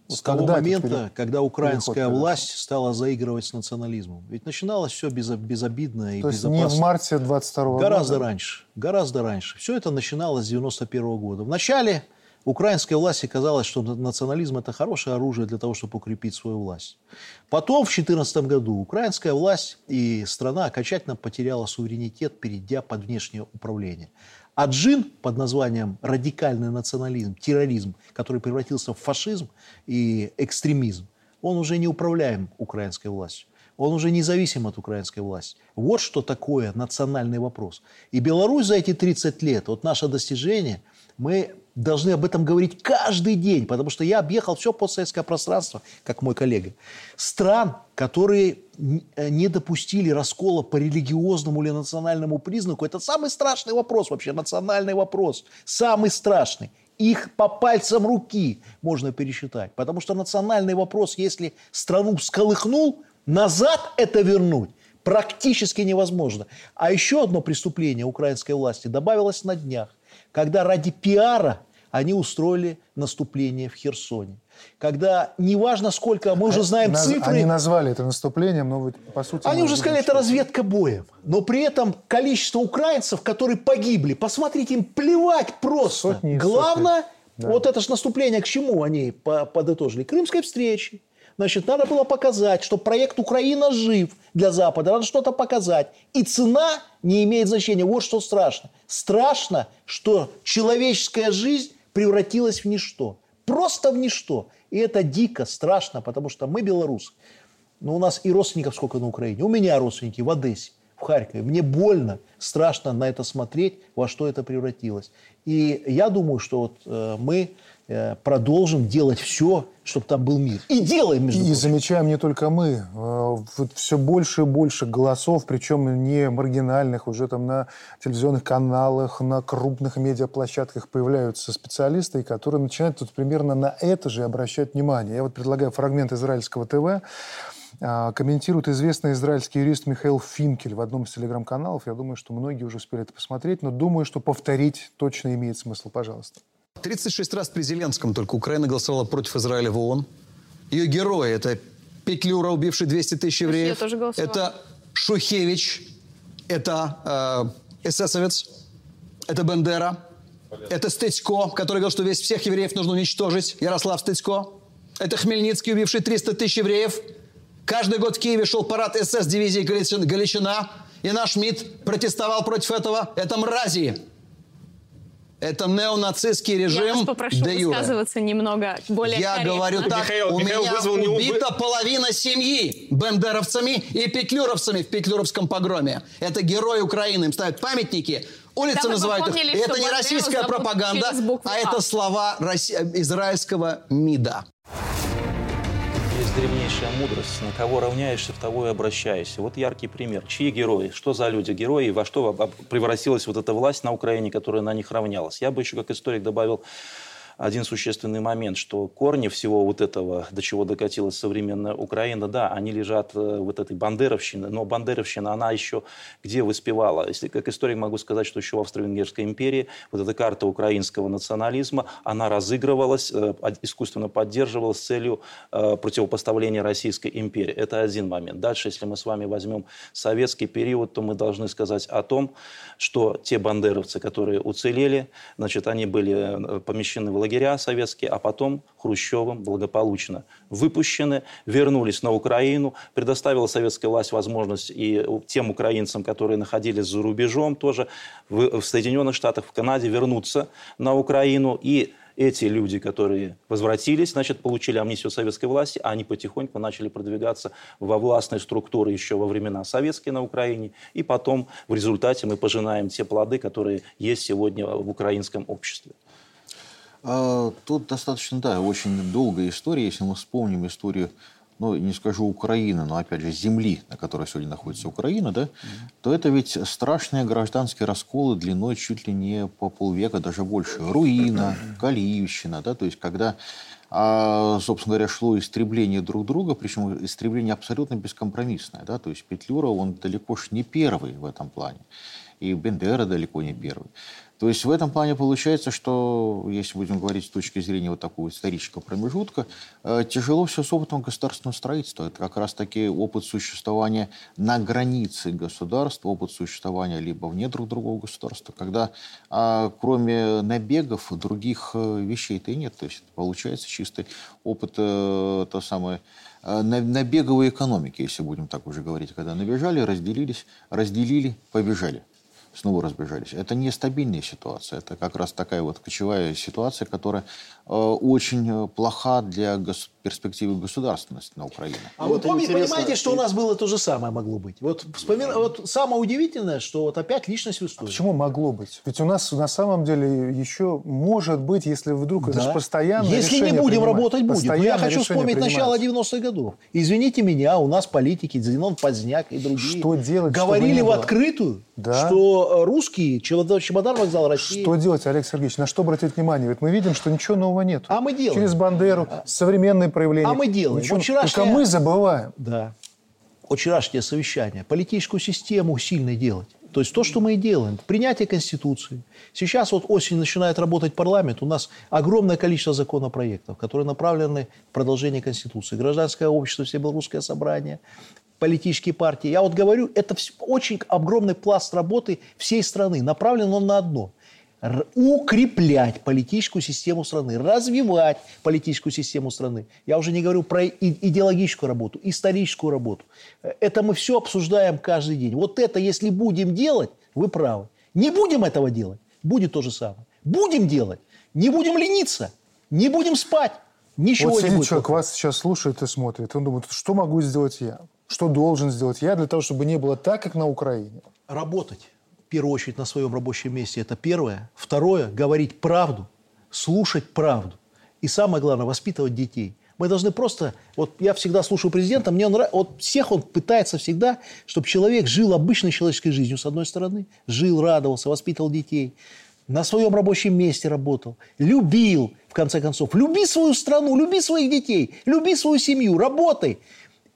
С того момента, пере... когда украинская власть стала заигрывать с национализмом. Ведь начиналось все без, безобидно и То безопасно. есть не в марте 22 -го Гораздо года? раньше. Гораздо раньше. Все это начиналось с 91 -го года. Вначале Украинской власти казалось, что национализм – это хорошее оружие для того, чтобы укрепить свою власть. Потом, в 2014 году, украинская власть и страна окончательно потеряла суверенитет, перейдя под внешнее управление. А джин под названием радикальный национализм, терроризм, который превратился в фашизм и экстремизм, он уже не управляем украинской властью. Он уже независим от украинской власти. Вот что такое национальный вопрос. И Беларусь за эти 30 лет, вот наше достижение, мы должны об этом говорить каждый день, потому что я объехал все постсоветское пространство, как мой коллега, стран, которые э, не допустили раскола по религиозному или национальному признаку. Это самый страшный вопрос вообще, национальный вопрос, самый страшный. Их по пальцам руки можно пересчитать, потому что национальный вопрос, если страну сколыхнул, назад это вернуть практически невозможно. А еще одно преступление украинской власти добавилось на днях, когда ради пиара они устроили наступление в Херсоне. Когда неважно сколько, мы уже знаем Наз, цифры. Они назвали это наступлением, но по сути... Они уже сказали, это разведка боем. Но при этом количество украинцев, которые погибли, посмотрите, им плевать просто. Сотни Главное, сотни. Да. вот это же наступление, к чему они подытожили? Крымской встречи. Значит, надо было показать, что проект Украина жив для Запада, надо что-то показать. И цена не имеет значения. Вот что страшно. Страшно, что человеческая жизнь превратилась в ничто. Просто в ничто. И это дико, страшно, потому что мы белорусы. Но у нас и родственников сколько на Украине. У меня родственники в Одессе, Харькове. Мне больно, страшно на это смотреть, во что это превратилось. И я думаю, что вот э, мы Э, продолжим делать все, чтобы там был мир. И делаем, между И прочим. замечаем не только мы. Э, вот все больше и больше голосов, причем не маргинальных, уже там на телевизионных каналах, на крупных медиаплощадках появляются специалисты, которые начинают тут примерно на это же обращать внимание. Я вот предлагаю фрагмент израильского ТВ. А, комментирует известный израильский юрист Михаил Финкель в одном из телеграм-каналов. Я думаю, что многие уже успели это посмотреть, но думаю, что повторить точно имеет смысл. Пожалуйста. 36 раз при Зеленском только Украина голосовала против Израиля в ООН. Ее герои – это Петлюра, убивший 200 тысяч евреев. Я тоже голосовала. Это Шухевич, это э, эсэсовец, это Бендера, это Стыцко, который говорил, что весь всех евреев нужно уничтожить, Ярослав Стыцко. Это Хмельницкий, убивший 300 тысяч евреев. Каждый год в Киеве шел парад СС дивизии Галичина, и наш МИД протестовал против этого. Это мрази. Это неонацистский режим. Я вас попрошу высказываться немного более Я корректно. говорю так, Михаил, у Михаил меня вызвал убита не... половина семьи бендеровцами и петлюровцами в петлюровском погроме. Это герои Украины. Им ставят памятники, улицы да, называют их. Это не российская пропаганда, а это слова израильского МИДа древнейшая мудрость. На кого равняешься, в того и обращаешься. Вот яркий пример. Чьи герои? Что за люди герои? Во что превратилась вот эта власть на Украине, которая на них равнялась? Я бы еще как историк добавил один существенный момент, что корни всего вот этого, до чего докатилась современная Украина, да, они лежат э, вот этой бандеровщины, но бандеровщина, она еще где выспевала? Если как историк могу сказать, что еще в Австро-Венгерской империи вот эта карта украинского национализма, она разыгрывалась, э, искусственно поддерживалась с целью э, противопоставления Российской империи. Это один момент. Дальше, если мы с вами возьмем советский период, то мы должны сказать о том, что те бандеровцы, которые уцелели, значит, они были помещены в лагеря советские, а потом Хрущевым благополучно выпущены, вернулись на Украину, предоставила советская власть возможность и тем украинцам, которые находились за рубежом, тоже в, Соединенных Штатах, в Канаде, вернуться на Украину и эти люди, которые возвратились, значит, получили амнистию советской власти, а они потихоньку начали продвигаться во властные структуры еще во времена советские на Украине, и потом в результате мы пожинаем те плоды, которые есть сегодня в украинском обществе. А, тут достаточно, да, очень долгая история. Если мы вспомним историю, ну, не скажу Украины, но, опять же, земли, на которой сегодня находится Украина, да, mm-hmm. то это ведь страшные гражданские расколы длиной чуть ли не по полвека, даже больше. Руина, Калиевщина, да, то есть когда а, собственно говоря, шло истребление друг друга, причем истребление абсолютно бескомпромиссное. Да? То есть Петлюра, он далеко ж не первый в этом плане. И Бендера далеко не первый. То есть в этом плане получается, что, если будем говорить с точки зрения вот такого исторического промежутка, э, тяжело все с опытом государственного строительства. Это как раз-таки опыт существования на границе государства, опыт существования либо вне друг другого государства, когда а, кроме набегов других э, вещей-то и нет. То есть получается чистый опыт, э, то самое, набеговой экономики, если будем так уже говорить, когда набежали, разделились, разделили, побежали снова разбежались. Это нестабильная ситуация. Это как раз такая вот кочевая ситуация, которая э, очень э, плоха для гос- перспективы государственности на Украине. А вот вы помните, понимаете, что у нас было то же самое могло быть? Вот, вспомин... вот самое удивительное, что вот опять личность в истории. А почему могло быть? Ведь у нас на самом деле еще может быть, если вдруг да. это же постоянно Если не будем принимать. работать, будем. Но я хочу вспомнить начало 90-х годов. Извините меня, у нас политики, Зенон Поздняк и другие что делать, говорили в открытую, да. что русские, чемодан вокзал России. Что делать, Олег Сергеевич? На что обратить внимание? Ведь мы видим, что ничего нового нет. А мы делаем. Через Бандеру, а, современные проявления. А мы делаем. Ничего, вчерашнее... Только мы забываем. Да. Вчерашнее совещание. Политическую систему сильно делать. То есть то, что мы и делаем. Принятие Конституции. Сейчас вот осенью начинает работать парламент. У нас огромное количество законопроектов, которые направлены в продолжение Конституции. Гражданское общество, все белорусское собрание, политические партии. Я вот говорю, это очень огромный пласт работы всей страны. Направлен он на одно укреплять политическую систему страны, развивать политическую систему страны. Я уже не говорю про идеологическую работу, историческую работу. Это мы все обсуждаем каждый день. Вот это, если будем делать, вы правы. Не будем этого делать, будет то же самое. Будем делать, не будем лениться, не будем спать. Ничего вот не будет. человек вас сейчас слушает и смотрит, он думает, что могу сделать я? Что должен сделать я для того, чтобы не было так, как на Украине? Работать в первую очередь на своем рабочем месте. Это первое. Второе – говорить правду, слушать правду. И самое главное – воспитывать детей. Мы должны просто... Вот я всегда слушаю президента, мне он нравится... Вот всех он пытается всегда, чтобы человек жил обычной человеческой жизнью, с одной стороны. Жил, радовался, воспитывал детей. На своем рабочем месте работал. Любил, в конце концов. Люби свою страну, люби своих детей, люби свою семью, работай.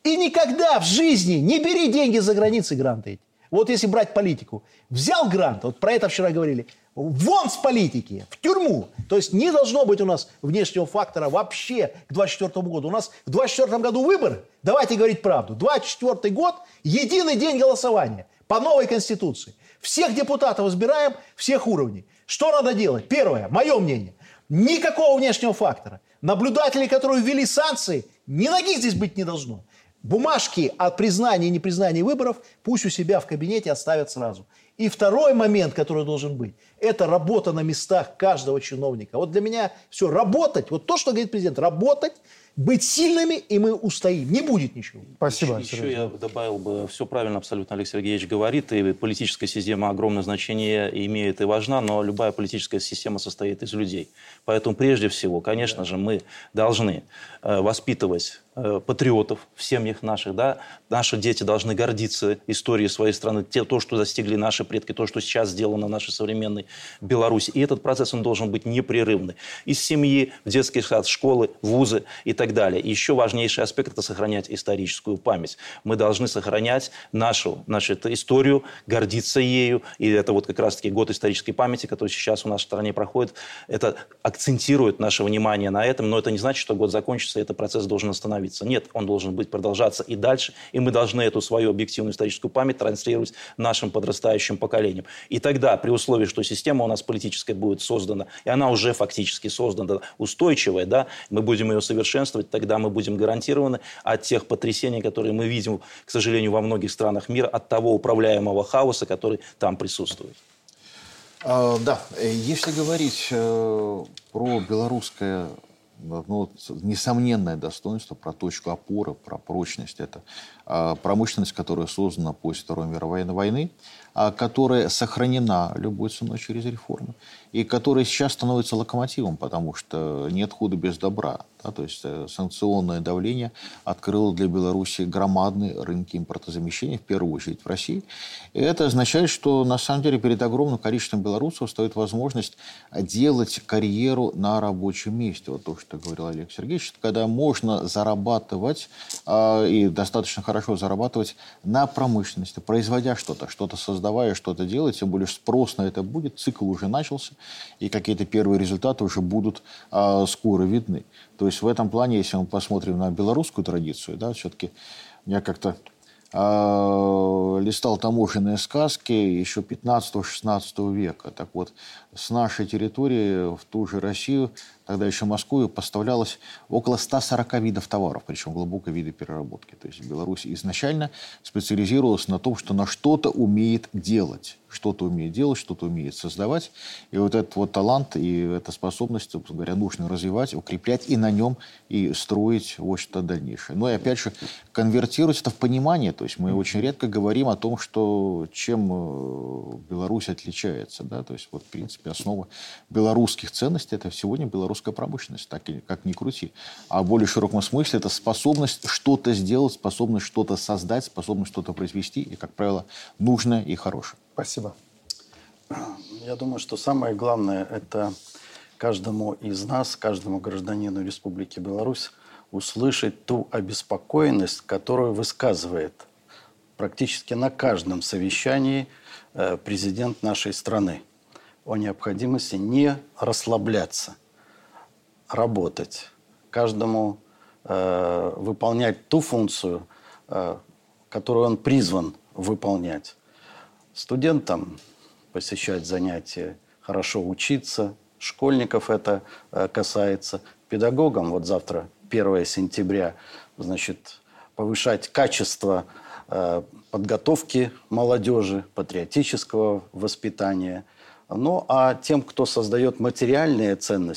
И никогда в жизни не бери деньги за границей гранты эти. Вот если брать политику, взял грант, вот про это вчера говорили, вон с политики, в тюрьму. То есть не должно быть у нас внешнего фактора вообще к 2024 году. У нас в 2024 году выборы, давайте говорить правду. 2024 год – единый день голосования по новой Конституции. Всех депутатов избираем, всех уровней. Что надо делать? Первое, мое мнение, никакого внешнего фактора. Наблюдатели, которые ввели санкции, ни ноги здесь быть не должно. Бумажки о признании и непризнании выборов пусть у себя в кабинете оставят сразу. И второй момент, который должен быть, это работа на местах каждого чиновника. Вот для меня все, работать, вот то, что говорит президент, работать, быть сильными, и мы устоим. Не будет ничего. Спасибо. Еще, еще я добавил бы, все правильно абсолютно Олег Сергеевич говорит, и политическая система огромное значение имеет и важна, но любая политическая система состоит из людей. Поэтому прежде всего, конечно же, мы должны э, воспитывать э, патриотов в семьях наших, да, наши дети должны гордиться историей своей страны, те, то, что достигли наши предки, то, что сейчас сделано в нашей современной Беларуси. И этот процесс, он должен быть непрерывный. Из семьи, в детский сад, школы, вузы и так далее. И еще важнейший аспект – это сохранять историческую память. Мы должны сохранять нашу, нашу историю, гордиться ею. И это вот как раз-таки год исторической памяти, который сейчас у нас в стране проходит. Это акцентирует наше внимание на этом, но это не значит, что год закончится, и этот процесс должен остановиться. Нет, он должен быть продолжаться и дальше, и мы должны эту свою объективную историческую память транслировать нашим подрастающим поколениям. И тогда, при условии, что система у нас политическая будет создана, и она уже фактически создана, устойчивая, да, мы будем ее совершенствовать, тогда мы будем гарантированы от тех потрясений, которые мы видим, к сожалению, во многих странах мира, от того управляемого хаоса, который там присутствует. А, да, если говорить э, про белорусское ну, несомненное достоинство, про точку опоры, про прочность. Это э, промышленность, которая создана после Второй мировой войны, э, которая сохранена любой ценой через реформы, и которая сейчас становится локомотивом, потому что нет худа без добра. Да, то есть э, санкционное давление открыло для Беларуси громадные рынки импортозамещения, в первую очередь в России. И это означает, что на самом деле перед огромным количеством белорусов стоит возможность делать карьеру на рабочем месте. Вот то, что говорил Олег Сергеевич, когда можно зарабатывать э, и достаточно хорошо зарабатывать на промышленности, производя что-то, что-то создавая, что-то делать, тем более спрос на это будет, цикл уже начался, и какие-то первые результаты уже будут э, скоро видны. То есть в этом плане, если мы посмотрим на белорусскую традицию, да, все-таки я как-то э, листал таможенные сказки еще 15-16 века. Так вот, с нашей территории в ту же Россию тогда еще Москву поставлялось около 140 видов товаров, причем глубокой виды переработки. То есть Беларусь изначально специализировалась на том, что на что-то умеет делать. Что-то умеет делать, что-то умеет создавать. И вот этот вот талант и эта способность, собственно говоря, нужно развивать, укреплять и на нем и строить вот что-то дальнейшее. Но ну и опять же, конвертировать это в понимание. То есть мы очень редко говорим о том, что чем э, Беларусь отличается. Да? То есть вот, в принципе, основа белорусских ценностей – это сегодня белорусская русская промышленность, так и, как ни крути. А в более широком смысле это способность что-то сделать, способность что-то создать, способность что-то произвести, и, как правило, нужное и хорошее. Спасибо. Я думаю, что самое главное – это каждому из нас, каждому гражданину Республики Беларусь услышать ту обеспокоенность, которую высказывает практически на каждом совещании э, президент нашей страны о необходимости не расслабляться – работать, каждому э, выполнять ту функцию, э, которую он призван выполнять. Студентам посещать занятия, хорошо учиться, школьников это э, касается, педагогам, вот завтра 1 сентября, значит, повышать качество э, подготовки молодежи, патриотического воспитания. Ну а тем, кто создает материальные ценности,